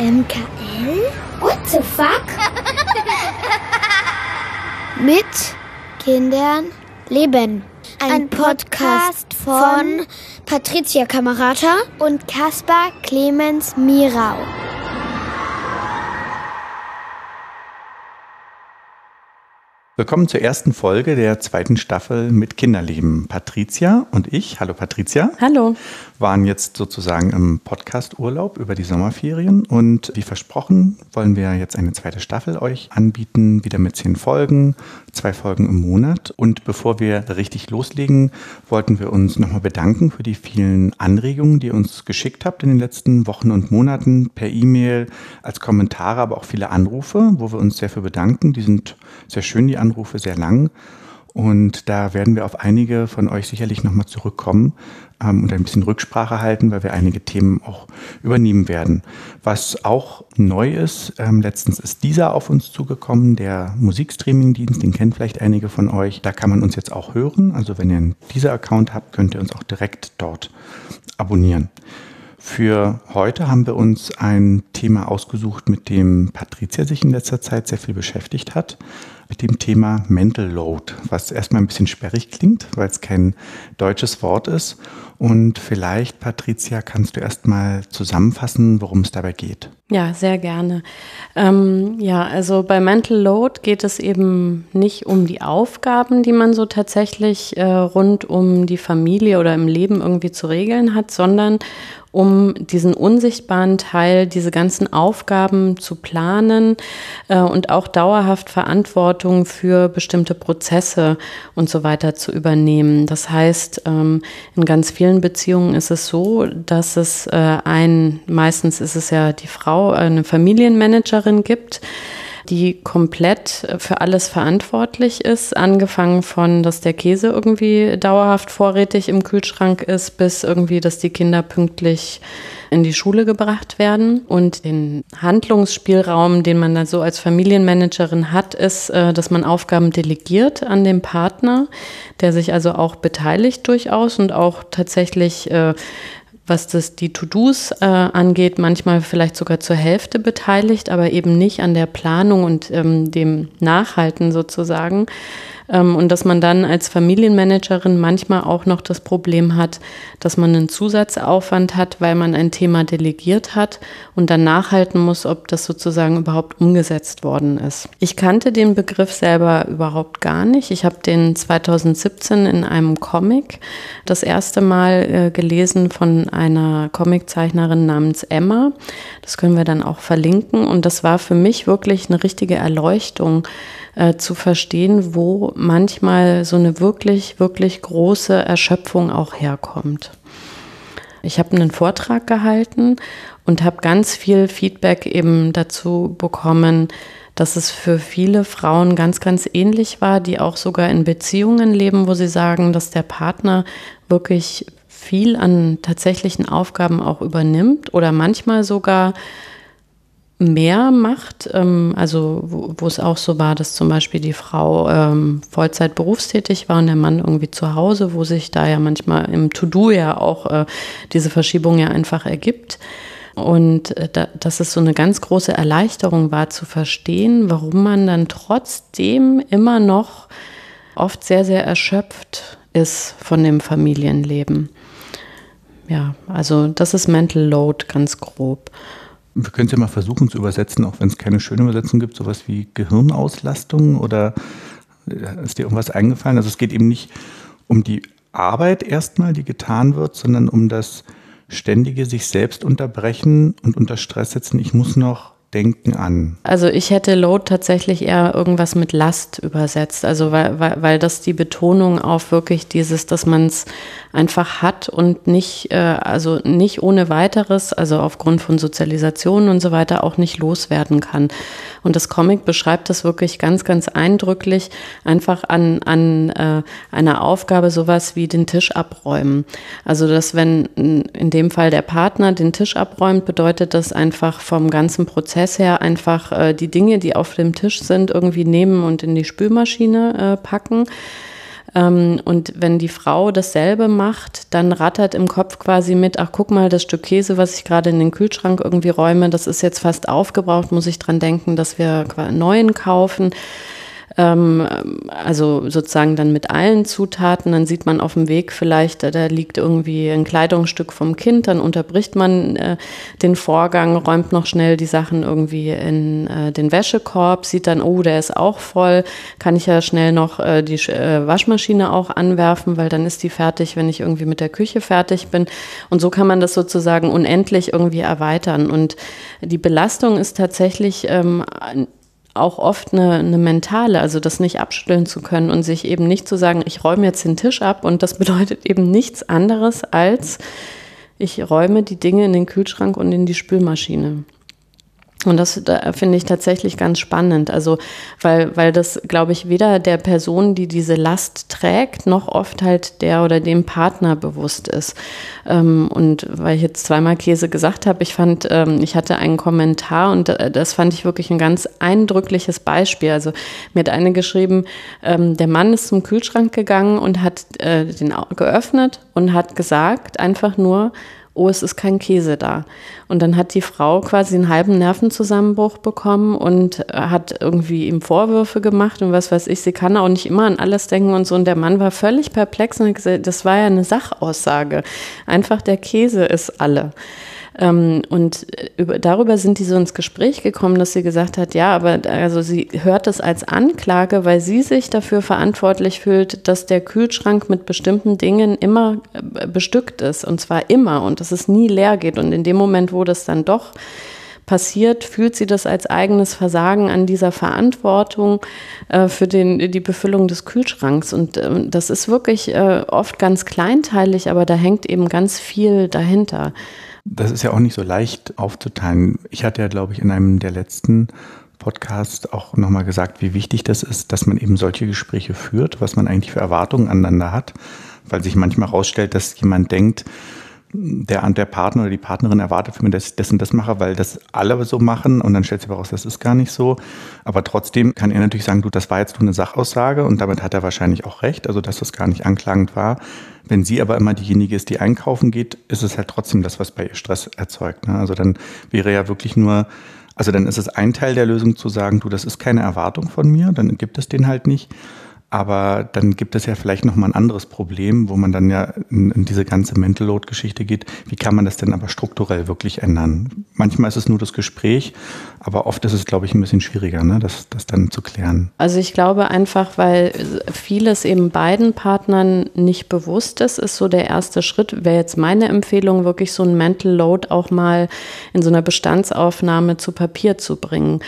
MKL? What the fuck? Mit Kindern leben. Ein, Podcast von Patricia Kamerata und Caspar Clemens Mirau. Willkommen zur ersten Folge der zweiten Staffel mit Kinderleben. Patricia und ich, hallo Patricia. Hallo. Waren jetzt sozusagen im Podcast-Urlaub über die Sommerferien und wie versprochen wollen wir jetzt eine zweite Staffel euch anbieten, wieder mit zehn Folgen, zwei Folgen im Monat. Und bevor wir richtig loslegen, wollten wir uns nochmal bedanken für die vielen Anregungen, die ihr uns geschickt habt in den letzten Wochen und Monaten per E-Mail, als Kommentare, aber auch viele Anrufe, wo wir uns sehr für bedanken. Die sind sehr schön, die Anrufe Anrufe sehr lang. Und da werden wir auf einige von euch sicherlich nochmal zurückkommen ähm, und ein bisschen Rücksprache halten, weil wir einige Themen auch übernehmen werden. Was auch neu ist, ähm, letztens ist dieser auf uns zugekommen, der Musikstreaming-Dienst, den kennt vielleicht einige von euch. Da kann man uns jetzt auch hören. Also wenn ihr einen dieser Account habt, könnt ihr uns auch direkt dort abonnieren. Für heute haben wir uns ein Thema ausgesucht, mit dem Patricia sich in letzter Zeit sehr viel beschäftigt hat mit dem Thema Mental Load, was erstmal ein bisschen sperrig klingt, weil es kein deutsches Wort ist. Und vielleicht, Patricia, kannst du erstmal zusammenfassen, worum es dabei geht. Ja, sehr gerne. Ähm, ja, also bei Mental Load geht es eben nicht um die Aufgaben, die man so tatsächlich äh, rund um die Familie oder im Leben irgendwie zu regeln hat, sondern um diesen unsichtbaren Teil, diese ganzen Aufgaben zu planen äh, und auch dauerhaft Verantwortung für bestimmte Prozesse und so weiter zu übernehmen. Das heißt, ähm, in ganz vielen Beziehungen ist es so, dass es äh, ein, meistens ist es ja die Frau, eine Familienmanagerin gibt, die komplett für alles verantwortlich ist, angefangen von, dass der Käse irgendwie dauerhaft vorrätig im Kühlschrank ist, bis irgendwie, dass die Kinder pünktlich in die Schule gebracht werden. Und den Handlungsspielraum, den man dann so als Familienmanagerin hat, ist, äh, dass man Aufgaben delegiert an den Partner, der sich also auch beteiligt durchaus und auch tatsächlich äh, was das die To-Dos äh, angeht, manchmal vielleicht sogar zur Hälfte beteiligt, aber eben nicht an der Planung und ähm, dem Nachhalten sozusagen. Ähm, und dass man dann als Familienmanagerin manchmal auch noch das Problem hat, dass man einen Zusatzaufwand hat, weil man ein Thema delegiert hat und dann nachhalten muss, ob das sozusagen überhaupt umgesetzt worden ist. Ich kannte den Begriff selber überhaupt gar nicht. Ich habe den 2017 in einem Comic das erste Mal äh, gelesen von einer Comiczeichnerin namens Emma. Das können wir dann auch verlinken. Und das war für mich wirklich eine richtige Erleuchtung äh, zu verstehen, wo manchmal so eine wirklich, wirklich große Erschöpfung auch herkommt. Ich habe einen Vortrag gehalten und habe ganz viel Feedback eben dazu bekommen, dass es für viele Frauen ganz, ganz ähnlich war, die auch sogar in Beziehungen leben, wo sie sagen, dass der Partner wirklich viel an tatsächlichen Aufgaben auch übernimmt oder manchmal sogar mehr macht, ähm, also wo, wo, es auch so war, dass zum Beispiel die Frau ähm, Vollzeit berufstätig war und der Mann irgendwie zu Hause, wo sich da ja manchmal im To-Do ja auch äh, diese Verschiebung ja einfach ergibt. Und äh, da, dass es so eine ganz große Erleichterung war zu verstehen, warum man dann trotzdem immer noch oft sehr, sehr erschöpft ist von dem Familienleben. Ja, also das ist Mental Load ganz grob. Wir können es ja mal versuchen zu übersetzen, auch wenn es keine schöne Übersetzung gibt, sowas wie Gehirnauslastung oder äh, ist dir irgendwas eingefallen? Also es geht eben nicht um die Arbeit erstmal, die getan wird, sondern um das ständige sich selbst unterbrechen und unter Stress setzen. Ich muss noch Denken an? Also ich hätte Load tatsächlich eher irgendwas mit Last übersetzt. Also weil, weil, weil das die Betonung auf wirklich dieses, dass man es einfach hat und nicht, äh, also nicht ohne weiteres, also aufgrund von Sozialisation und so weiter auch nicht loswerden kann. Und das Comic beschreibt das wirklich ganz, ganz eindrücklich, einfach an, an äh, einer Aufgabe sowas wie den Tisch abräumen. Also dass wenn in dem Fall der Partner den Tisch abräumt, bedeutet das einfach vom ganzen Prozess her einfach äh, die Dinge, die auf dem Tisch sind, irgendwie nehmen und in die Spülmaschine äh, packen. Ähm, und wenn die Frau dasselbe macht, dann rattert im Kopf quasi mit, ach guck mal, das Stück Käse, was ich gerade in den Kühlschrank irgendwie räume, das ist jetzt fast aufgebraucht, muss ich dran denken, dass wir einen neuen kaufen ähm, also sozusagen dann mit allen Zutaten. Dann sieht man auf dem Weg vielleicht, da liegt irgendwie ein Kleidungsstück vom Kind, dann unterbricht man äh, den Vorgang, räumt noch schnell die Sachen irgendwie in äh, den Wäschekorb, sieht dann, oh, der ist auch voll, kann ich ja schnell noch äh, die äh, Waschmaschine auch anwerfen, weil dann ist die fertig, wenn ich irgendwie mit der Küche fertig bin. Und so kann man das sozusagen unendlich irgendwie erweitern. Und die Belastung ist tatsächlich ähm, auch oft eine, eine mentale, also das nicht abstellen zu können und sich eben nicht zu sagen, ich räume jetzt den Tisch ab und das bedeutet eben nichts anderes als ich räume die Dinge in den Kühlschrank und in die Spülmaschine. Und das da finde ich tatsächlich ganz spannend. Also, weil, weil das, glaube ich, weder der Person, die diese Last trägt, noch oft halt der oder dem Partner bewusst ist. Ähm, und weil ich jetzt zweimal Käse gesagt habe, ich fand, ähm, ich hatte einen Kommentar und das fand ich wirklich ein ganz eindrückliches Beispiel. Also, mir hat eine geschrieben, ähm, der Mann ist zum Kühlschrank gegangen und hat äh, den geöffnet und hat gesagt, einfach nur, oh, es ist kein Käse da. Und dann hat die Frau quasi einen halben Nervenzusammenbruch bekommen und äh, hat irgendwie ihm Vorwürfe gemacht und was weiß ich, sie kann auch nicht immer an alles denken und so. Und der Mann war völlig perplex und hat gesagt, das war ja eine Sachaussage. Einfach der Käse ist alle. Ähm, und über, darüber sind die so ins Gespräch gekommen, dass sie gesagt hat, ja, aber also sie hört es als Anklage, weil sie sich dafür verantwortlich fühlt, dass der Kühlschrank mit bestimmten Dingen immer äh, bestückt ist und zwar immer und dass es nie leer geht. Und in dem Moment, wo das dann doch passiert, fühlt sie das als eigenes Versagen an dieser Verantwortung äh, für den, die Befüllung des Kühlschranks. Und äh, das ist wirklich äh, oft ganz kleinteilig, aber da hängt eben ganz viel dahinter. Das ist ja auch nicht so leicht aufzuteilen. Ich hatte ja, glaube ich, in einem der letzten Podcasts auch nochmal gesagt, wie wichtig das ist, dass man eben solche Gespräche führt, was man eigentlich für Erwartungen aneinander hat, weil sich manchmal herausstellt, dass jemand denkt, der, der Partner oder die Partnerin erwartet von mir, dass ich das und das mache, weil das alle so machen und dann stellt sich aber raus, das ist gar nicht so. Aber trotzdem kann er natürlich sagen, du, das war jetzt nur eine Sachaussage und damit hat er wahrscheinlich auch recht, also dass das gar nicht anklagend war. Wenn sie aber immer diejenige ist, die einkaufen geht, ist es halt trotzdem das, was bei ihr Stress erzeugt. Ne? Also dann wäre ja wirklich nur, also dann ist es ein Teil der Lösung zu sagen, du, das ist keine Erwartung von mir, dann gibt es den halt nicht. Aber dann gibt es ja vielleicht noch mal ein anderes Problem, wo man dann ja in, in diese ganze Mental Load Geschichte geht. Wie kann man das denn aber strukturell wirklich ändern? Manchmal ist es nur das Gespräch, aber oft ist es, glaube ich, ein bisschen schwieriger, ne, das, das dann zu klären. Also ich glaube einfach, weil vieles eben beiden Partnern nicht bewusst ist, ist so der erste Schritt, wäre jetzt meine Empfehlung, wirklich so ein Mental Load auch mal in so einer Bestandsaufnahme zu Papier zu bringen.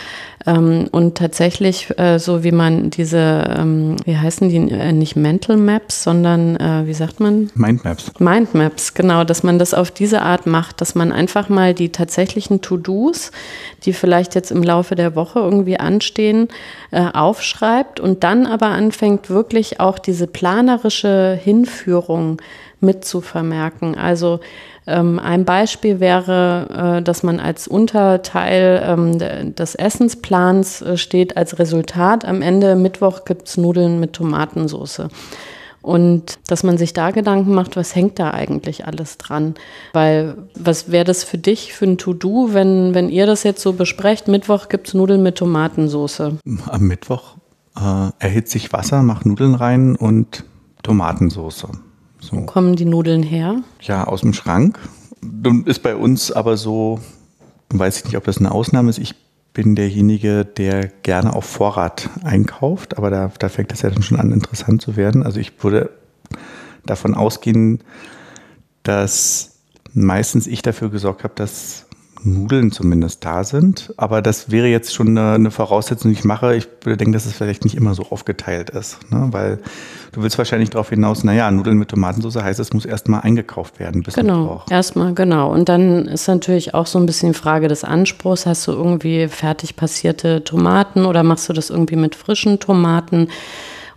Ähm, und tatsächlich, äh, so wie man diese, ähm, wie heißen die, äh, nicht Mental Maps, sondern, äh, wie sagt man? Mindmaps. Mindmaps, genau, dass man das auf diese Art macht, dass man einfach mal die tatsächlichen To-Dos, die vielleicht jetzt im Laufe der Woche irgendwie anstehen, äh, aufschreibt und dann aber anfängt, wirklich auch diese planerische Hinführung mit zu vermerken. Also ähm, ein Beispiel wäre, äh, dass man als Unterteil ähm, des Essensplans äh, steht als Resultat, am Ende Mittwoch gibt es Nudeln mit Tomatensauce. Und dass man sich da Gedanken macht, was hängt da eigentlich alles dran? Weil, was wäre das für dich für ein To-Do, wenn, wenn ihr das jetzt so besprecht? Mittwoch gibt es Nudeln mit Tomatensauce. Am Mittwoch äh, erhitze ich Wasser, mache Nudeln rein und Tomatensauce. So. Wo kommen die Nudeln her? Ja, aus dem Schrank. Ist bei uns aber so, weiß ich nicht, ob das eine Ausnahme ist. Ich bin derjenige, der gerne auf Vorrat einkauft, aber da, da fängt es ja dann schon an, interessant zu werden. Also ich würde davon ausgehen, dass meistens ich dafür gesorgt habe, dass Nudeln zumindest da sind. Aber das wäre jetzt schon eine, eine Voraussetzung, die ich mache. Ich würde denken, dass es vielleicht nicht immer so aufgeteilt ist. Ne? Weil du willst wahrscheinlich darauf hinaus, naja, Nudeln mit Tomatensauce heißt, es muss erstmal eingekauft werden. Bis genau, erstmal, genau. Und dann ist natürlich auch so ein bisschen die Frage des Anspruchs. Hast du irgendwie fertig passierte Tomaten oder machst du das irgendwie mit frischen Tomaten?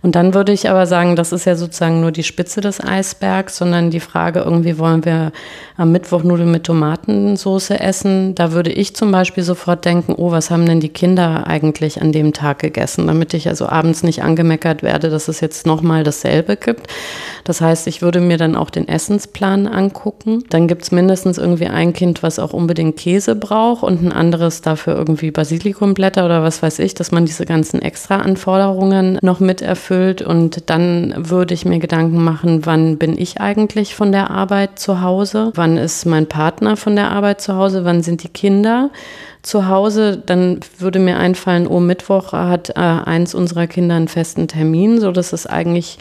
Und dann würde ich aber sagen, das ist ja sozusagen nur die Spitze des Eisbergs, sondern die Frage, irgendwie wollen wir am Mittwoch Nudeln mit Tomatensauce essen. Da würde ich zum Beispiel sofort denken, oh, was haben denn die Kinder eigentlich an dem Tag gegessen, damit ich also abends nicht angemeckert werde, dass es jetzt nochmal dasselbe gibt. Das heißt, ich würde mir dann auch den Essensplan angucken. Dann gibt es mindestens irgendwie ein Kind, was auch unbedingt Käse braucht und ein anderes dafür irgendwie Basilikumblätter oder was weiß ich, dass man diese ganzen extra Anforderungen noch mit erfüllt. Und dann würde ich mir Gedanken machen, wann bin ich eigentlich von der Arbeit zu Hause? Wann ist mein Partner von der Arbeit zu Hause? Wann sind die Kinder? zu Hause, dann würde mir einfallen, oh, Mittwoch hat äh, eins unserer Kinder einen festen Termin, so dass es eigentlich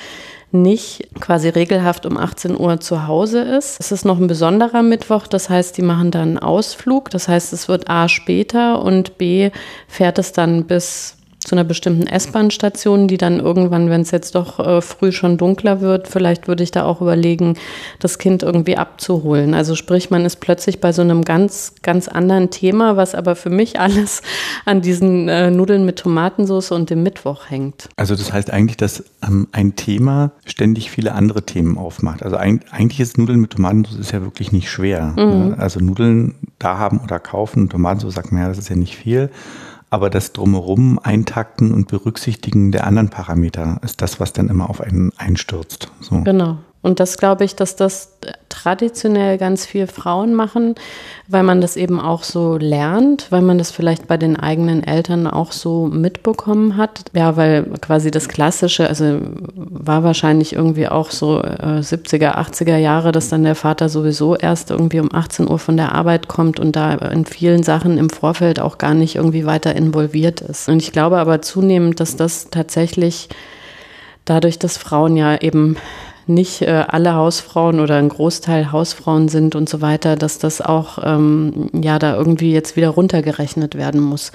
nicht quasi regelhaft um 18 Uhr zu Hause ist. Es ist noch ein besonderer Mittwoch, das heißt, die machen dann einen Ausflug, das heißt, es wird A später und B fährt es dann bis zu einer bestimmten S-Bahn-Station, die dann irgendwann, wenn es jetzt doch äh, früh schon dunkler wird, vielleicht würde ich da auch überlegen, das Kind irgendwie abzuholen. Also sprich, man ist plötzlich bei so einem ganz, ganz anderen Thema, was aber für mich alles an diesen äh, Nudeln mit Tomatensauce und dem Mittwoch hängt. Also das heißt eigentlich, dass ähm, ein Thema ständig viele andere Themen aufmacht. Also ein, eigentlich ist Nudeln mit Tomatensauce ist ja wirklich nicht schwer. Ne? Mhm. Ne? Also Nudeln da haben oder kaufen, Tomatensauce sagt man ja, das ist ja nicht viel. Aber das Drumherum eintakten und berücksichtigen der anderen Parameter ist das, was dann immer auf einen einstürzt. So. Genau. Und das glaube ich, dass das traditionell ganz viel Frauen machen, weil man das eben auch so lernt, weil man das vielleicht bei den eigenen Eltern auch so mitbekommen hat. Ja, weil quasi das Klassische, also war wahrscheinlich irgendwie auch so äh, 70er, 80er Jahre, dass dann der Vater sowieso erst irgendwie um 18 Uhr von der Arbeit kommt und da in vielen Sachen im Vorfeld auch gar nicht irgendwie weiter involviert ist. Und ich glaube aber zunehmend, dass das tatsächlich dadurch, dass Frauen ja eben nicht äh, alle Hausfrauen oder ein Großteil Hausfrauen sind und so weiter, dass das auch ähm, ja da irgendwie jetzt wieder runtergerechnet werden muss.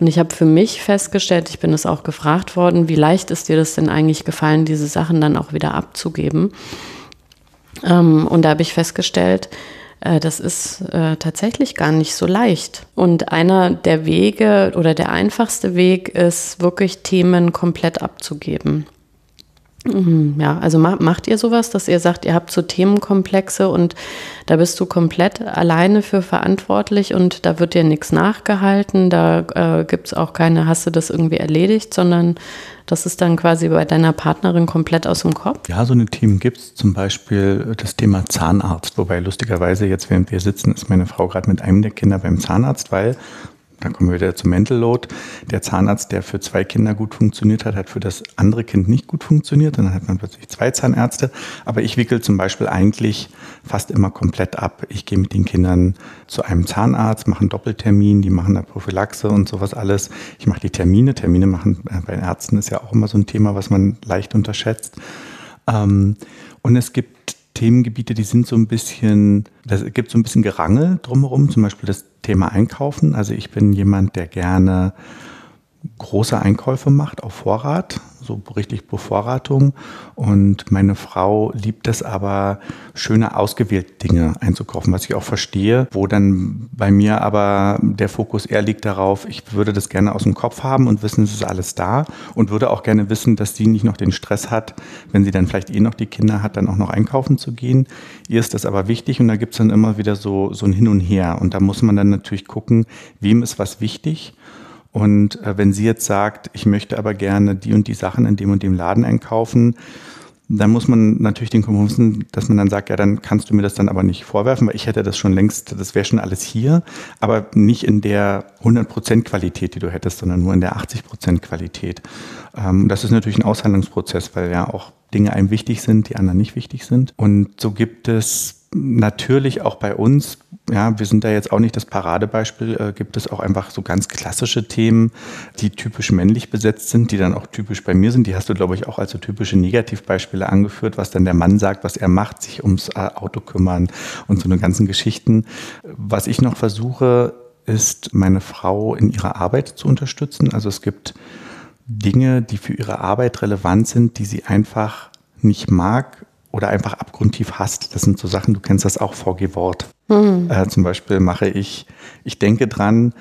Und ich habe für mich festgestellt, ich bin es auch gefragt worden, wie leicht ist dir das denn eigentlich gefallen, diese Sachen dann auch wieder abzugeben? Ähm, und da habe ich festgestellt, äh, das ist äh, tatsächlich gar nicht so leicht. Und einer der Wege oder der einfachste Weg ist wirklich Themen komplett abzugeben. Mhm, ja, also macht ihr sowas, dass ihr sagt, ihr habt so Themenkomplexe und da bist du komplett alleine für verantwortlich und da wird dir nichts nachgehalten, da äh, gibt es auch keine, hast du das irgendwie erledigt, sondern das ist dann quasi bei deiner Partnerin komplett aus dem Kopf? Ja, so eine Themen gibt es, zum Beispiel das Thema Zahnarzt, wobei lustigerweise jetzt, während wir sitzen, ist meine Frau gerade mit einem der Kinder beim Zahnarzt, weil dann kommen wir wieder zum Mental Load. Der Zahnarzt, der für zwei Kinder gut funktioniert hat, hat für das andere Kind nicht gut funktioniert. Und dann hat man plötzlich zwei Zahnärzte. Aber ich wickel zum Beispiel eigentlich fast immer komplett ab. Ich gehe mit den Kindern zu einem Zahnarzt, mache einen Doppeltermin, die machen da Prophylaxe und sowas alles. Ich mache die Termine. Termine machen äh, bei Ärzten ist ja auch immer so ein Thema, was man leicht unterschätzt. Ähm, und es gibt Themengebiete, die sind so ein bisschen, da gibt so ein bisschen Gerangel drumherum, zum Beispiel das Thema Einkaufen. Also ich bin jemand, der gerne große Einkäufe macht auf Vorrat, so richtig Bevorratung. Und meine Frau liebt es aber, schöne ausgewählte Dinge einzukaufen, was ich auch verstehe, wo dann bei mir aber der Fokus eher liegt darauf, ich würde das gerne aus dem Kopf haben und wissen, es ist alles da und würde auch gerne wissen, dass sie nicht noch den Stress hat, wenn sie dann vielleicht eh noch die Kinder hat, dann auch noch einkaufen zu gehen. Ihr ist das aber wichtig und da gibt es dann immer wieder so, so ein Hin und Her. Und da muss man dann natürlich gucken, wem ist was wichtig und äh, wenn sie jetzt sagt, ich möchte aber gerne die und die Sachen in dem und dem Laden einkaufen, dann muss man natürlich den Kompromiss, dass man dann sagt, ja, dann kannst du mir das dann aber nicht vorwerfen, weil ich hätte das schon längst, das wäre schon alles hier, aber nicht in der 100% Qualität, die du hättest, sondern nur in der 80% Qualität. Ähm, das ist natürlich ein Aushandlungsprozess, weil ja auch Dinge einem wichtig sind, die anderen nicht wichtig sind. Und so gibt es natürlich auch bei uns, ja, wir sind da jetzt auch nicht das Paradebeispiel, äh, gibt es auch einfach so ganz klassische Themen, die typisch männlich besetzt sind, die dann auch typisch bei mir sind. Die hast du, glaube ich, auch als so typische Negativbeispiele angeführt, was dann der Mann sagt, was er macht, sich ums äh, Auto kümmern und so eine ganzen Geschichten. Was ich noch versuche, ist, meine Frau in ihrer Arbeit zu unterstützen. Also es gibt Dinge, die für ihre Arbeit relevant sind, die sie einfach nicht mag oder einfach abgrundtief hasst. Das sind so Sachen, du kennst das auch, VG Wort. Mhm. Äh, zum Beispiel mache ich, ich denke dran,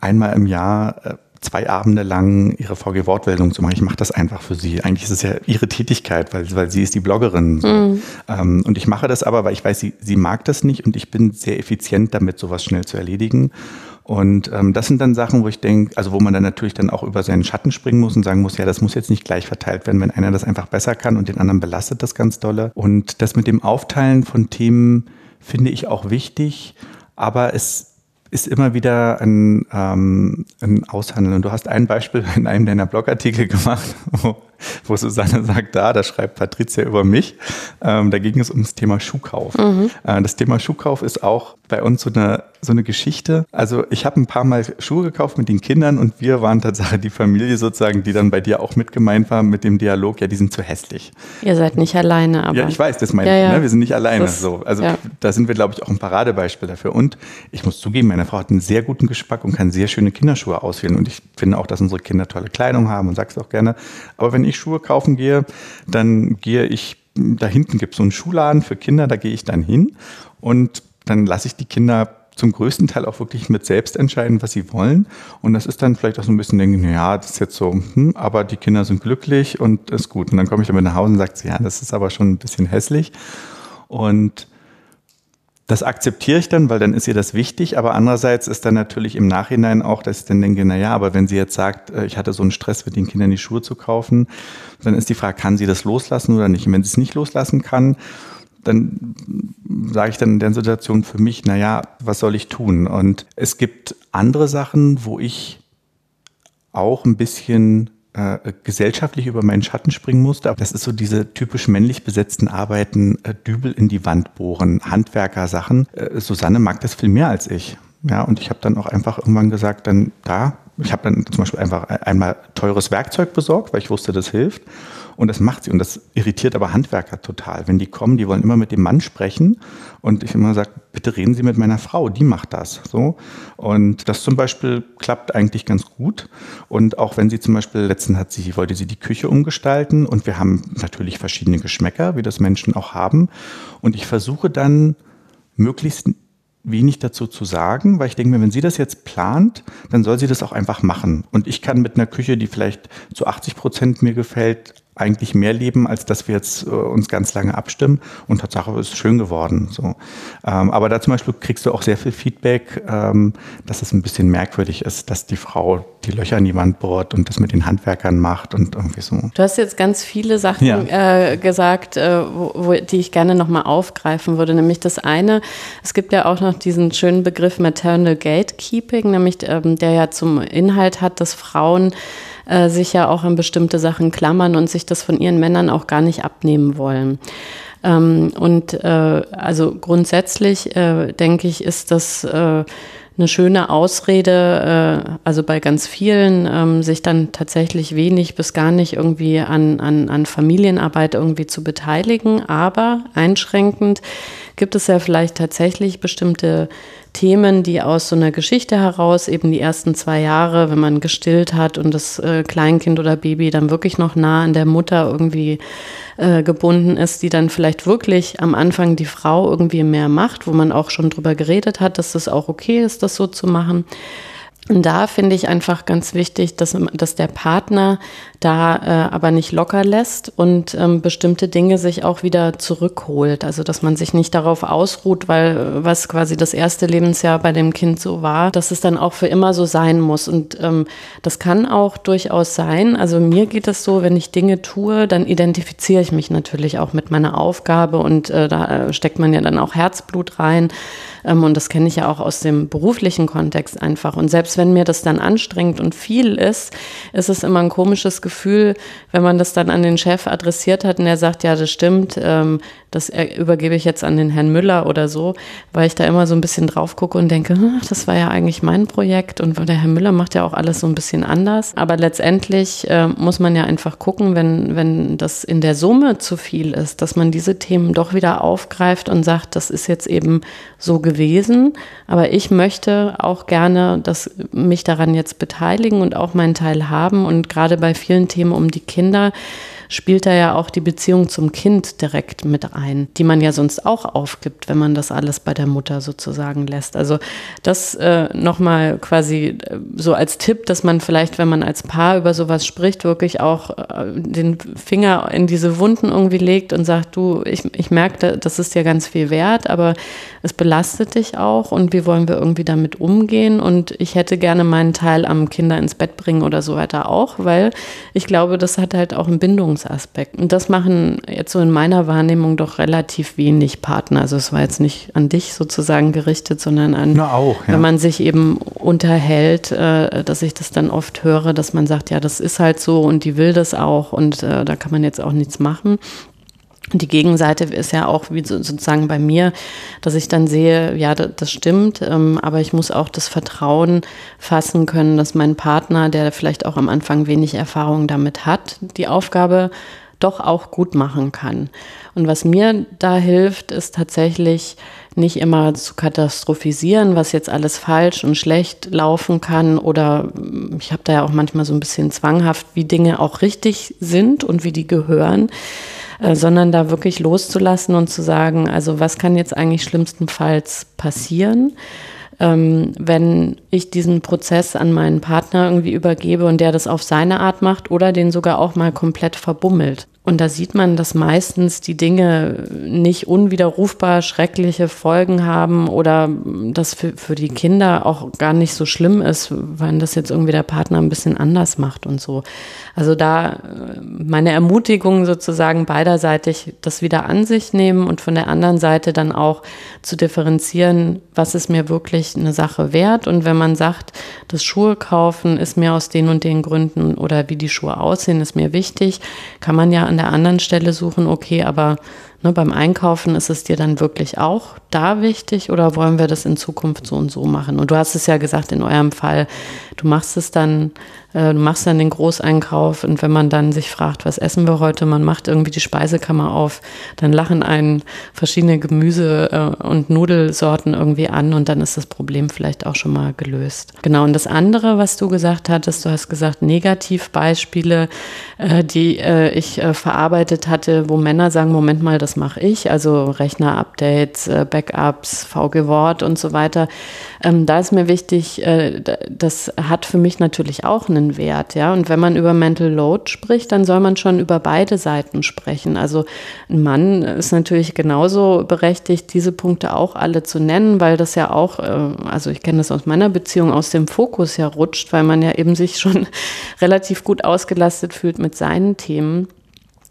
einmal im Jahr äh, zwei Abende lang ihre VG-Wortmeldung zu machen. Ich mache das einfach für sie. Eigentlich ist es ja ihre Tätigkeit, weil, weil sie ist die Bloggerin. So. Mhm. Ähm, und ich mache das aber, weil ich weiß, sie, sie mag das nicht und ich bin sehr effizient damit, sowas schnell zu erledigen. Und ähm, das sind dann Sachen, wo ich denke, also wo man dann natürlich dann auch über seinen Schatten springen muss und sagen muss, ja, das muss jetzt nicht gleich verteilt werden, wenn einer das einfach besser kann und den anderen belastet das ganz dolle. Und das mit dem Aufteilen von Themen finde ich auch wichtig, aber es ist immer wieder ein, ähm, ein Aushandeln. Und du hast ein Beispiel in einem deiner Blogartikel gemacht, wo, wo Susanne sagt, da, da schreibt Patricia über mich. Ähm, da ging es um das Thema Schuhkauf. Mhm. Äh, das Thema Schuhkauf ist auch bei uns so eine, so eine Geschichte. Also ich habe ein paar Mal Schuhe gekauft mit den Kindern und wir waren tatsächlich die Familie sozusagen, die dann bei dir auch mit gemeint war mit dem Dialog, ja, die sind zu hässlich. Ihr seid nicht alleine, aber. Ja, ich weiß, das meine ja, ich. Ne? Wir sind nicht alleine. Das, so. Also ja. da sind wir, glaube ich, auch ein Paradebeispiel dafür. Und ich muss zugeben, meine Frau hat einen sehr guten Geschmack und kann sehr schöne Kinderschuhe auswählen. Und ich finde auch, dass unsere Kinder tolle Kleidung haben und sag's auch gerne. Aber wenn ich Schuhe kaufen gehe, dann gehe ich, da hinten gibt es so einen Schuhladen für Kinder, da gehe ich dann hin und dann lasse ich die Kinder zum größten Teil auch wirklich mit selbst entscheiden, was sie wollen. Und das ist dann vielleicht auch so ein bisschen denken, ja, das ist jetzt so, hm, aber die Kinder sind glücklich und ist gut. Und dann komme ich damit nach Hause und sage, ja, das ist aber schon ein bisschen hässlich. Und das akzeptiere ich dann, weil dann ist ihr das wichtig. Aber andererseits ist dann natürlich im Nachhinein auch, dass ich dann denke, na ja, aber wenn sie jetzt sagt, äh, ich hatte so einen Stress mit den Kindern die Schuhe zu kaufen, dann ist die Frage, kann sie das loslassen oder nicht? Und wenn sie es nicht loslassen kann, dann sage ich dann in der Situation für mich, na ja, was soll ich tun? Und es gibt andere Sachen, wo ich auch ein bisschen äh, gesellschaftlich über meinen Schatten springen musste. Das ist so diese typisch männlich besetzten Arbeiten, äh, Dübel in die Wand bohren, Handwerker-Sachen. Äh, Susanne mag das viel mehr als ich. Ja, und ich habe dann auch einfach irgendwann gesagt, dann da, ich habe dann zum Beispiel einfach einmal teures Werkzeug besorgt, weil ich wusste, das hilft. Und das macht sie. Und das irritiert aber Handwerker total. Wenn die kommen, die wollen immer mit dem Mann sprechen. Und ich immer sage, bitte reden Sie mit meiner Frau, die macht das. So. Und das zum Beispiel klappt eigentlich ganz gut. Und auch wenn sie zum Beispiel, letztens hat sie, wollte sie die Küche umgestalten und wir haben natürlich verschiedene Geschmäcker, wie das Menschen auch haben. Und ich versuche dann möglichst wenig dazu zu sagen, weil ich denke mir, wenn sie das jetzt plant, dann soll sie das auch einfach machen. Und ich kann mit einer Küche, die vielleicht zu 80 Prozent mir gefällt, eigentlich mehr leben, als dass wir jetzt äh, uns ganz lange abstimmen. Und Tatsache ist schön geworden. So. Ähm, aber da zum Beispiel kriegst du auch sehr viel Feedback, ähm, dass es ein bisschen merkwürdig ist, dass die Frau die Löcher in die Wand bohrt und das mit den Handwerkern macht und irgendwie so. Du hast jetzt ganz viele Sachen ja. äh, gesagt, äh, wo, wo, die ich gerne nochmal aufgreifen würde. Nämlich das eine, es gibt ja auch noch diesen schönen Begriff Maternal Gatekeeping, nämlich ähm, der ja zum Inhalt hat, dass Frauen äh, sich ja auch an bestimmte Sachen klammern und sich das von ihren Männern auch gar nicht abnehmen wollen. Ähm, und äh, also grundsätzlich äh, denke ich, ist das äh, eine schöne Ausrede, äh, also bei ganz vielen, ähm, sich dann tatsächlich wenig bis gar nicht irgendwie an, an, an Familienarbeit irgendwie zu beteiligen. Aber einschränkend gibt es ja vielleicht tatsächlich bestimmte Themen, die aus so einer Geschichte heraus, eben die ersten zwei Jahre, wenn man gestillt hat und das äh, Kleinkind oder Baby dann wirklich noch nah an der Mutter irgendwie äh, gebunden ist, die dann vielleicht wirklich am Anfang die Frau irgendwie mehr macht, wo man auch schon drüber geredet hat, dass das auch okay ist, das so zu machen. Und da finde ich einfach ganz wichtig, dass, dass der Partner da äh, aber nicht locker lässt und ähm, bestimmte Dinge sich auch wieder zurückholt. Also dass man sich nicht darauf ausruht, weil äh, was quasi das erste Lebensjahr bei dem Kind so war, dass es dann auch für immer so sein muss. Und ähm, das kann auch durchaus sein. Also mir geht es so, wenn ich Dinge tue, dann identifiziere ich mich natürlich auch mit meiner Aufgabe und äh, da äh, steckt man ja dann auch Herzblut rein. Ähm, und das kenne ich ja auch aus dem beruflichen Kontext einfach. Und selbst mir das dann anstrengend und viel ist, ist es immer ein komisches Gefühl, wenn man das dann an den Chef adressiert hat und er sagt, ja, das stimmt, ähm, das übergebe ich jetzt an den Herrn Müller oder so, weil ich da immer so ein bisschen drauf gucke und denke, hm, das war ja eigentlich mein Projekt und der Herr Müller macht ja auch alles so ein bisschen anders. Aber letztendlich äh, muss man ja einfach gucken, wenn, wenn das in der Summe zu viel ist, dass man diese Themen doch wieder aufgreift und sagt, das ist jetzt eben so gewesen, aber ich möchte auch gerne, dass mich daran jetzt beteiligen und auch meinen Teil haben und gerade bei vielen Themen um die Kinder spielt da ja auch die Beziehung zum Kind direkt mit ein, die man ja sonst auch aufgibt, wenn man das alles bei der Mutter sozusagen lässt. Also das äh, nochmal quasi äh, so als Tipp, dass man vielleicht, wenn man als Paar über sowas spricht, wirklich auch äh, den Finger in diese Wunden irgendwie legt und sagt, du, ich, ich merke, das ist dir ganz viel wert, aber es belastet dich auch und wie wollen wir irgendwie damit umgehen? Und ich hätte gerne meinen Teil am Kinder ins Bett bringen oder so weiter auch, weil ich glaube, das hat halt auch einen Bindungsaspekt. Und das machen jetzt so in meiner Wahrnehmung doch relativ wenig Partner. Also es war jetzt nicht an dich sozusagen gerichtet, sondern an, auch, ja. wenn man sich eben unterhält, äh, dass ich das dann oft höre, dass man sagt, ja, das ist halt so und die will das auch und äh, da kann man jetzt auch nichts machen. Die Gegenseite ist ja auch wie sozusagen bei mir, dass ich dann sehe, ja, das stimmt, ähm, aber ich muss auch das Vertrauen fassen können, dass mein Partner, der vielleicht auch am Anfang wenig Erfahrung damit hat, die Aufgabe doch auch gut machen kann. Und was mir da hilft, ist tatsächlich nicht immer zu katastrophisieren, was jetzt alles falsch und schlecht laufen kann. Oder ich habe da ja auch manchmal so ein bisschen zwanghaft, wie Dinge auch richtig sind und wie die gehören äh, sondern da wirklich loszulassen und zu sagen, also was kann jetzt eigentlich schlimmstenfalls passieren? Ähm, wenn ich diesen Prozess an meinen Partner irgendwie übergebe und der das auf seine Art macht oder den sogar auch mal komplett verbummelt. Und da sieht man, dass meistens die Dinge nicht unwiderrufbar schreckliche Folgen haben oder das für, für die Kinder auch gar nicht so schlimm ist, wenn das jetzt irgendwie der Partner ein bisschen anders macht und so. Also da äh, meine Ermutigung sozusagen beiderseitig das wieder an sich nehmen und von der anderen Seite dann auch zu differenzieren, was ist mir wirklich eine Sache wert. Und wenn man sagt, das Schuhe kaufen ist mir aus den und den Gründen oder wie die Schuhe aussehen, ist mir wichtig, kann man ja an der anderen Stelle suchen, okay, aber ne, beim Einkaufen ist es dir dann wirklich auch da wichtig oder wollen wir das in Zukunft so und so machen? Und du hast es ja gesagt, in eurem Fall, du machst es dann äh, du machst dann den Großeinkauf und wenn man dann sich fragt, was essen wir heute, man macht irgendwie die Speisekammer auf, dann lachen einen verschiedene Gemüse äh, und Nudelsorten irgendwie an und dann ist das Problem vielleicht auch schon mal gelöst. Genau, und das andere, was du gesagt hattest, du hast gesagt, Negativbeispiele, äh, die ich verarbeitet hatte, wo Männer sagen, Moment mal, das mache ich, also Rechner-Updates, Backups, VG Wort und so weiter. Ähm, da ist mir wichtig, das hat für mich natürlich auch einen Wert, ja. Und wenn man über Mental Load spricht, dann soll man schon über beide Seiten sprechen. Also ein Mann ist natürlich genauso berechtigt, diese Punkte auch alle zu nennen, weil das ja auch, äh, also ich kenne das aus meiner Beziehung, aus dem Fokus ja rutscht, weil man ja eben sich schon relativ gut ausgelastet fühlt mit seinen Themen.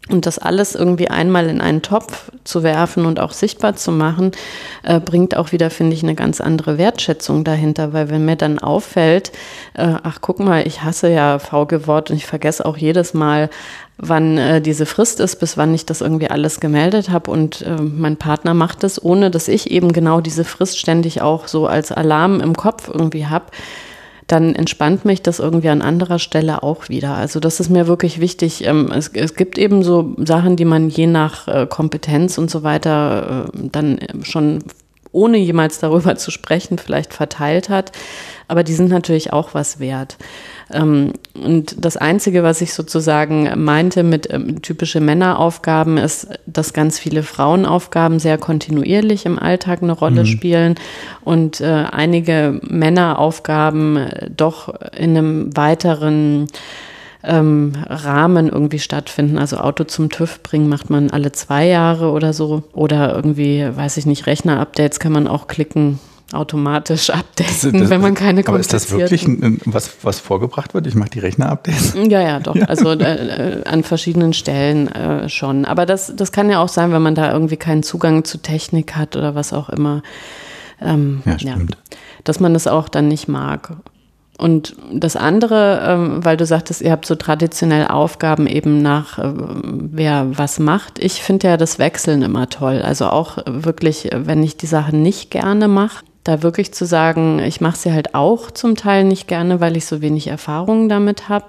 Und das alles irgendwie einmal in einen Topf zu werfen und auch sichtbar zu machen, äh, bringt auch wieder, finde ich, eine ganz andere Wertschätzung dahinter. Weil wenn mir dann auffällt, äh, ach guck mal, ich hasse ja VG-Wort und ich vergesse auch jedes Mal, wann äh, diese Frist ist, bis wann ich das irgendwie alles gemeldet habe. Und äh, mein Partner macht das, ohne dass ich eben genau diese Frist ständig auch so als Alarm im Kopf irgendwie habe dann entspannt mich das irgendwie an anderer Stelle auch wieder. Also das ist mir wirklich wichtig. Ähm, es, es gibt eben so Sachen, die man je nach äh, Kompetenz und so weiter äh, dann schon ohne jemals darüber zu sprechen, vielleicht verteilt hat. Aber die sind natürlich auch was wert. Ähm, und das Einzige, was ich sozusagen meinte mit ähm, typische Männeraufgaben, ist, dass ganz viele Frauenaufgaben sehr kontinuierlich im Alltag eine Rolle mhm. spielen und äh, einige Männeraufgaben äh, doch in einem weiteren ähm, Rahmen irgendwie stattfinden. Also Auto zum TÜV bringen macht man alle zwei Jahre oder so. Oder irgendwie, weiß ich nicht, Rechner-Updates kann man auch klicken automatisch updaten, das, wenn man keine Aber ist das wirklich ein, was, was vorgebracht wird? Ich mache die Rechner-Updates? Ja, ja, doch. Ja. Also äh, äh, an verschiedenen Stellen äh, schon. Aber das, das kann ja auch sein, wenn man da irgendwie keinen Zugang zu Technik hat oder was auch immer. Ähm, ja, stimmt. Ja, dass man das auch dann nicht mag. Und das andere, ähm, weil du sagtest, ihr habt so traditionell Aufgaben eben nach, äh, wer was macht. Ich finde ja das Wechseln immer toll. Also auch wirklich, wenn ich die Sachen nicht gerne mache, da wirklich zu sagen, ich mache sie halt auch zum Teil nicht gerne, weil ich so wenig Erfahrung damit habe.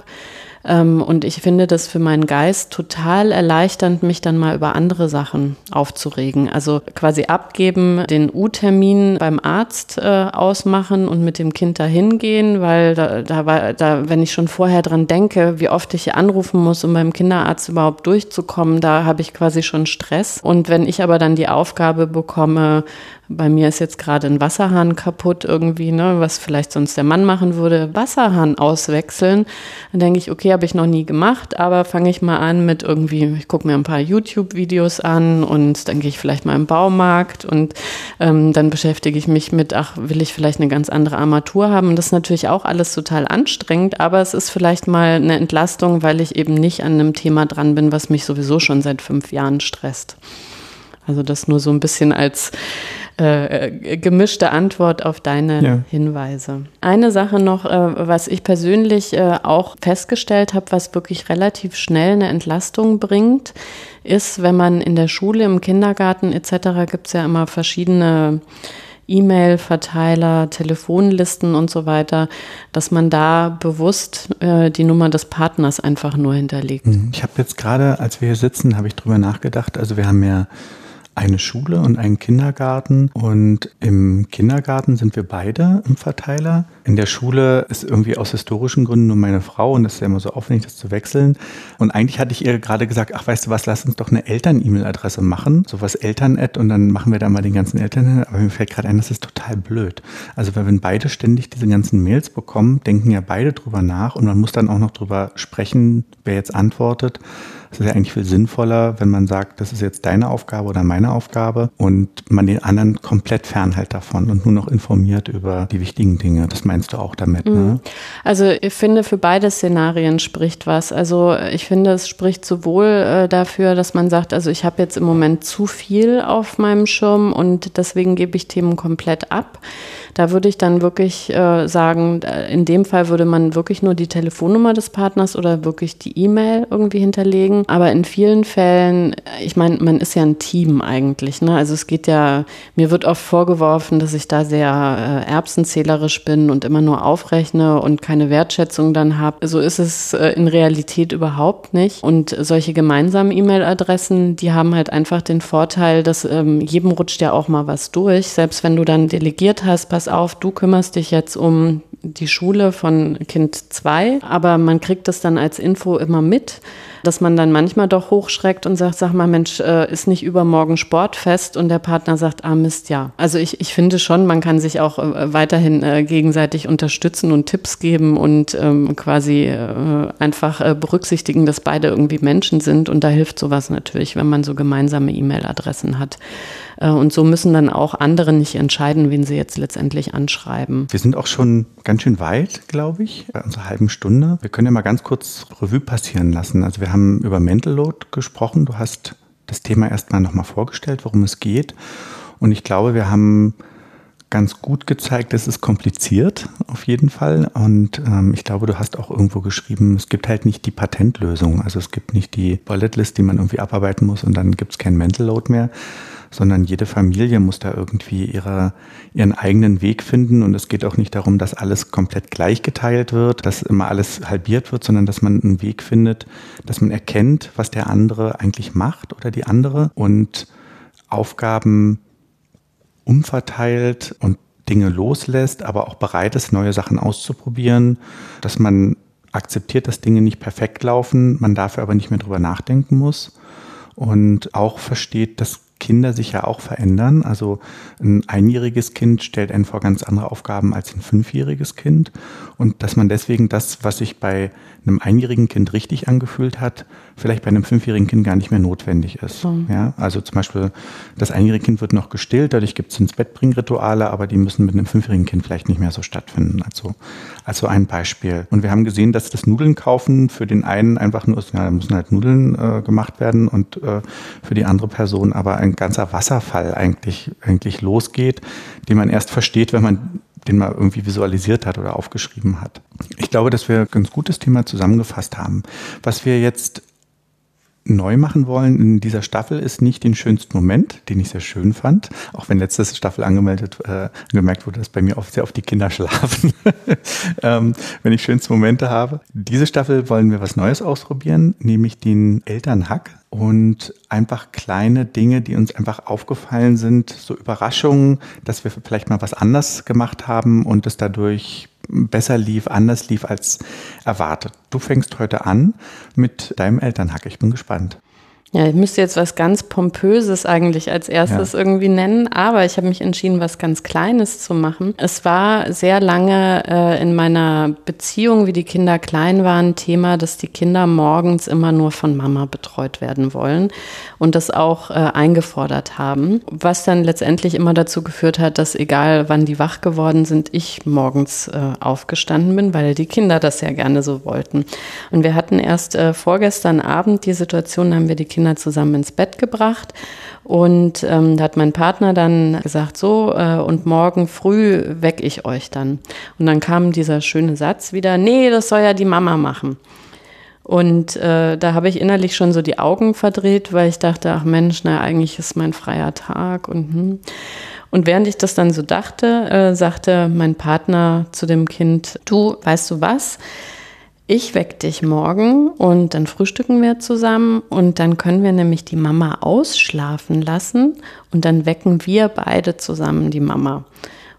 Ähm, und ich finde das für meinen Geist total erleichternd, mich dann mal über andere Sachen aufzuregen. Also quasi abgeben, den U-Termin beim Arzt äh, ausmachen und mit dem Kind dahin gehen, weil da, da, da, wenn ich schon vorher dran denke, wie oft ich anrufen muss, um beim Kinderarzt überhaupt durchzukommen, da habe ich quasi schon Stress. Und wenn ich aber dann die Aufgabe bekomme, bei mir ist jetzt gerade ein Wasserhahn kaputt irgendwie, ne, was vielleicht sonst der Mann machen würde, Wasserhahn auswechseln. Dann denke ich, okay, habe ich noch nie gemacht, aber fange ich mal an mit irgendwie, ich gucke mir ein paar YouTube-Videos an und dann gehe ich vielleicht mal im Baumarkt und ähm, dann beschäftige ich mich mit, ach, will ich vielleicht eine ganz andere Armatur haben? Und das ist natürlich auch alles total anstrengend, aber es ist vielleicht mal eine Entlastung, weil ich eben nicht an einem Thema dran bin, was mich sowieso schon seit fünf Jahren stresst. Also das nur so ein bisschen als äh, gemischte Antwort auf deine ja. Hinweise. Eine Sache noch, äh, was ich persönlich äh, auch festgestellt habe, was wirklich relativ schnell eine Entlastung bringt, ist, wenn man in der Schule, im Kindergarten etc. gibt es ja immer verschiedene E-Mail-Verteiler, Telefonlisten und so weiter, dass man da bewusst äh, die Nummer des Partners einfach nur hinterlegt. Mhm. Ich habe jetzt gerade, als wir hier sitzen, habe ich drüber nachgedacht. Also wir haben ja eine Schule und einen Kindergarten. Und im Kindergarten sind wir beide im Verteiler. In der Schule ist irgendwie aus historischen Gründen nur meine Frau und das ist ja immer so aufwendig, das zu wechseln. Und eigentlich hatte ich ihr gerade gesagt, ach weißt du was, lass uns doch eine Eltern-E-Mail-Adresse machen. Sowas Eltern-Ad und dann machen wir da mal den ganzen Eltern. Aber mir fällt gerade ein, das ist total blöd. Also wenn beide ständig diese ganzen Mails bekommen, denken ja beide drüber nach und man muss dann auch noch drüber sprechen, wer jetzt antwortet. Es ist ja eigentlich viel sinnvoller, wenn man sagt, das ist jetzt deine Aufgabe oder meine Aufgabe und man den anderen komplett fernhält davon und nur noch informiert über die wichtigen Dinge. Das meinst du auch damit, ne? Mhm. Also ich finde, für beide Szenarien spricht was. Also ich finde, es spricht sowohl äh, dafür, dass man sagt, also ich habe jetzt im Moment zu viel auf meinem Schirm und deswegen gebe ich Themen komplett ab. Da würde ich dann wirklich äh, sagen, äh, in dem Fall würde man wirklich nur die Telefonnummer des Partners oder wirklich die E-Mail irgendwie hinterlegen. Aber in vielen Fällen, äh, ich meine, man ist ja ein Team eigentlich. Ne? Also es geht ja, mir wird oft vorgeworfen, dass ich da sehr äh, erbsenzählerisch bin und immer nur aufrechne und keine Wertschätzung dann habe. So ist es äh, in Realität überhaupt nicht. Und solche gemeinsamen E-Mail-Adressen, die haben halt einfach den Vorteil, dass ähm, jedem rutscht ja auch mal was durch. Selbst wenn du dann delegiert hast, pass auf, du kümmerst dich jetzt um die Schule von Kind 2, aber man kriegt das dann als Info immer mit dass man dann manchmal doch hochschreckt und sagt, sag mal, Mensch, äh, ist nicht übermorgen Sportfest und der Partner sagt, ah Mist, ja. Also ich, ich finde schon, man kann sich auch äh, weiterhin äh, gegenseitig unterstützen und Tipps geben und ähm, quasi einfach berücksichtigen, dass beide irgendwie Menschen sind und da hilft sowas natürlich, wenn man so gemeinsame E-Mail-Adressen hat. Und so müssen dann auch andere nicht entscheiden, wen sie jetzt letztendlich anschreiben. Wir sind auch schon ganz schön weit, glaube ich, bei unserer halben Stunde. Wir können ja mal ganz kurz Revue passieren lassen. Also wir haben über Mental Load gesprochen. Du hast das Thema erstmal nochmal vorgestellt, worum es geht. Und ich glaube, wir haben ganz gut gezeigt, es ist kompliziert auf jeden Fall. Und ähm, ich glaube, du hast auch irgendwo geschrieben, es gibt halt nicht die Patentlösung. Also es gibt nicht die Bullet List, die man irgendwie abarbeiten muss und dann gibt es kein Mental Load mehr, sondern jede Familie muss da irgendwie ihre, ihren eigenen Weg finden. Und es geht auch nicht darum, dass alles komplett gleich geteilt wird, dass immer alles halbiert wird, sondern dass man einen Weg findet, dass man erkennt, was der andere eigentlich macht oder die andere und Aufgaben umverteilt und Dinge loslässt, aber auch bereit ist, neue Sachen auszuprobieren, dass man akzeptiert, dass Dinge nicht perfekt laufen, man dafür aber nicht mehr drüber nachdenken muss und auch versteht, dass Kinder sich ja auch verändern. Also ein einjähriges Kind stellt einen vor ganz andere Aufgaben als ein fünfjähriges Kind. Und dass man deswegen das, was sich bei einem einjährigen Kind richtig angefühlt hat, vielleicht bei einem fünfjährigen Kind gar nicht mehr notwendig ist. Mhm. Ja, also zum Beispiel, das einjährige Kind wird noch gestillt, dadurch gibt es ins Bett bringen Rituale, aber die müssen mit einem fünfjährigen Kind vielleicht nicht mehr so stattfinden. Also, also ein Beispiel. Und wir haben gesehen, dass das Nudeln kaufen für den einen einfach nur ist, ja, da müssen halt Nudeln äh, gemacht werden und äh, für die andere Person aber ein ganzer Wasserfall eigentlich, eigentlich losgeht, den man erst versteht, wenn man den man irgendwie visualisiert hat oder aufgeschrieben hat. Ich glaube, dass wir ein ganz gutes Thema zusammengefasst haben. Was wir jetzt neu machen wollen in dieser Staffel ist nicht den schönsten Moment, den ich sehr schön fand, auch wenn letzte Staffel angemeldet, äh, gemerkt wurde, dass bei mir oft sehr auf die Kinder schlafen, ähm, wenn ich schönste Momente habe. Diese Staffel wollen wir was Neues ausprobieren, nämlich den Elternhack und einfach kleine Dinge, die uns einfach aufgefallen sind, so Überraschungen, dass wir vielleicht mal was anders gemacht haben und es dadurch besser lief, anders lief als erwartet. Du fängst heute an mit deinem Elternhack. Ich bin gespannt. Ja, ich müsste jetzt was ganz Pompöses eigentlich als erstes ja. irgendwie nennen, aber ich habe mich entschieden, was ganz Kleines zu machen. Es war sehr lange äh, in meiner Beziehung, wie die Kinder klein waren, Thema, dass die Kinder morgens immer nur von Mama betreut werden wollen und das auch äh, eingefordert haben, was dann letztendlich immer dazu geführt hat, dass egal wann die wach geworden sind, ich morgens äh, aufgestanden bin, weil die Kinder das ja gerne so wollten. Und wir hatten erst äh, vorgestern Abend die Situation, haben wir die Kinder Kinder zusammen ins Bett gebracht. Und ähm, da hat mein Partner dann gesagt, so, äh, und morgen früh weck ich euch dann. Und dann kam dieser schöne Satz wieder, nee, das soll ja die Mama machen. Und äh, da habe ich innerlich schon so die Augen verdreht, weil ich dachte, ach Mensch, na, eigentlich ist mein freier Tag. Und, hm. und während ich das dann so dachte, äh, sagte mein Partner zu dem Kind, du, weißt du was? Ich weck dich morgen und dann frühstücken wir zusammen und dann können wir nämlich die Mama ausschlafen lassen und dann wecken wir beide zusammen die Mama.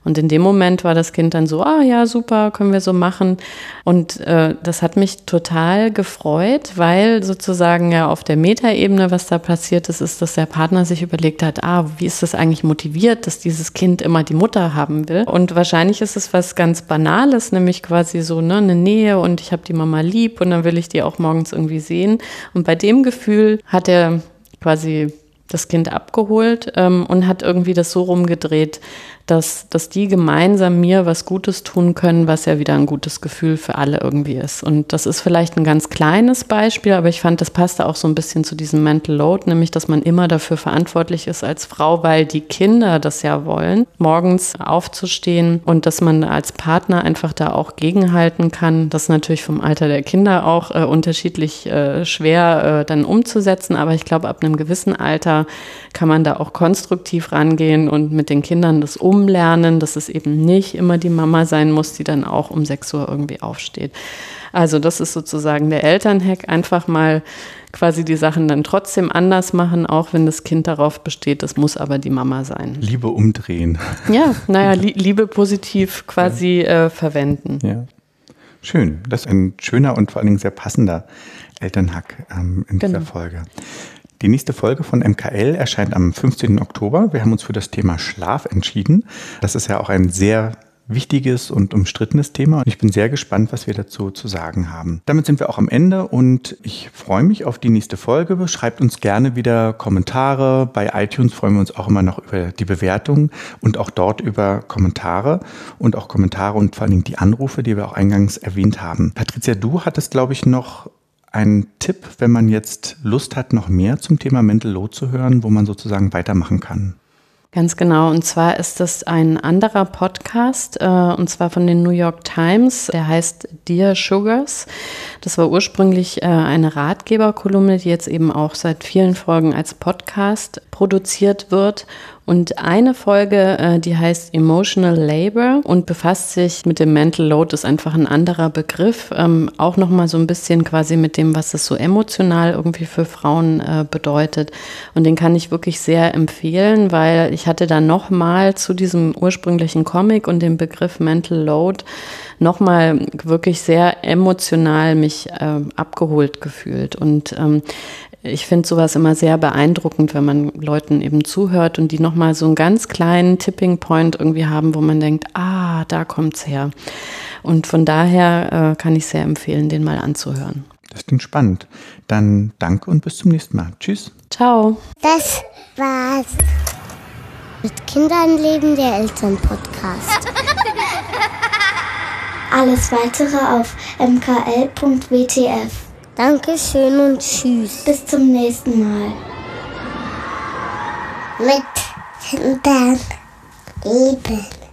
Und in dem Moment war das Kind dann so, ah ja, super, können wir so machen. Und äh, das hat mich total gefreut, weil sozusagen ja auf der Metaebene, was da passiert ist, ist, dass der Partner sich überlegt hat, ah, wie ist das eigentlich motiviert, dass dieses Kind immer die Mutter haben will. Und wahrscheinlich ist es was ganz Banales, nämlich quasi so ne, eine Nähe und ich habe die Mama lieb und dann will ich die auch morgens irgendwie sehen. Und bei dem Gefühl hat er quasi das Kind abgeholt ähm, und hat irgendwie das so rumgedreht, dass, dass die gemeinsam mir was Gutes tun können, was ja wieder ein gutes Gefühl für alle irgendwie ist. Und das ist vielleicht ein ganz kleines Beispiel, aber ich fand, das passte auch so ein bisschen zu diesem Mental Load, nämlich, dass man immer dafür verantwortlich ist als Frau, weil die Kinder das ja wollen, morgens aufzustehen und dass man als Partner einfach da auch gegenhalten kann. Das ist natürlich vom Alter der Kinder auch äh, unterschiedlich äh, schwer äh, dann umzusetzen, aber ich glaube, ab einem gewissen Alter kann man da auch konstruktiv rangehen und mit den Kindern das umsetzen umlernen, dass es eben nicht immer die Mama sein muss, die dann auch um 6 Uhr irgendwie aufsteht. Also das ist sozusagen der Elternhack, einfach mal quasi die Sachen dann trotzdem anders machen, auch wenn das Kind darauf besteht, das muss aber die Mama sein. Liebe umdrehen. Ja, naja, li Liebe positiv quasi ja. äh, verwenden. Ja. Schön, das ist ein schöner und vor allen Dingen sehr passender Elternhack ähm, in genau. dieser Folge. Die nächste Folge von MKL erscheint am 15. Oktober. Wir haben uns für das Thema Schlaf entschieden. Das ist ja auch ein sehr wichtiges und umstrittenes Thema und ich bin sehr gespannt, was wir dazu zu sagen haben. Damit sind wir auch am Ende und ich freue mich auf die nächste Folge. Schreibt uns gerne wieder Kommentare. Bei iTunes freuen wir uns auch immer noch über die Bewertung und auch dort über Kommentare und auch Kommentare und vor allen Dingen die Anrufe, die wir auch eingangs erwähnt haben. Patricia, du hattest, glaube ich, noch ein Tipp, wenn man jetzt Lust hat, noch mehr zum Thema Mental Load zu hören, wo man sozusagen weitermachen kann? Ganz genau. Und zwar ist das ein anderer Podcast, äh, und zwar von den New York Times. Der heißt Dear Sugars. Das war ursprünglich äh, eine Ratgeberkolumne, die jetzt eben auch seit vielen Folgen als Podcast produziert wird. Und eine Folge, äh, die heißt Emotional Labor und befasst sich mit dem Mental Load, ist einfach ein anderer Begriff. Ähm, auch nochmal so ein bisschen quasi mit dem, was es so emotional irgendwie für Frauen äh, bedeutet. Und den kann ich wirklich sehr empfehlen, weil ich hatte da nochmal zu diesem ursprünglichen Comic und dem Begriff Mental Load nochmal wirklich sehr emotional mich äh, abgeholt gefühlt. Und ähm, ich finde sowas immer sehr beeindruckend, wenn man Leuten eben zuhört und die nochmal so einen ganz kleinen Tipping Point irgendwie haben, wo man denkt, ah, da kommt's her. Und von daher äh, kann ich sehr empfehlen, den mal anzuhören. Das klingt spannend. Dann danke und bis zum nächsten Mal. Tschüss. Ciao. Das war's. Mit Kindern leben der Elternpodcast. Alles weitere auf mkl.wtf. Dankeschön und tschüss. Bis zum nächsten Mal. Mit Kindern leben.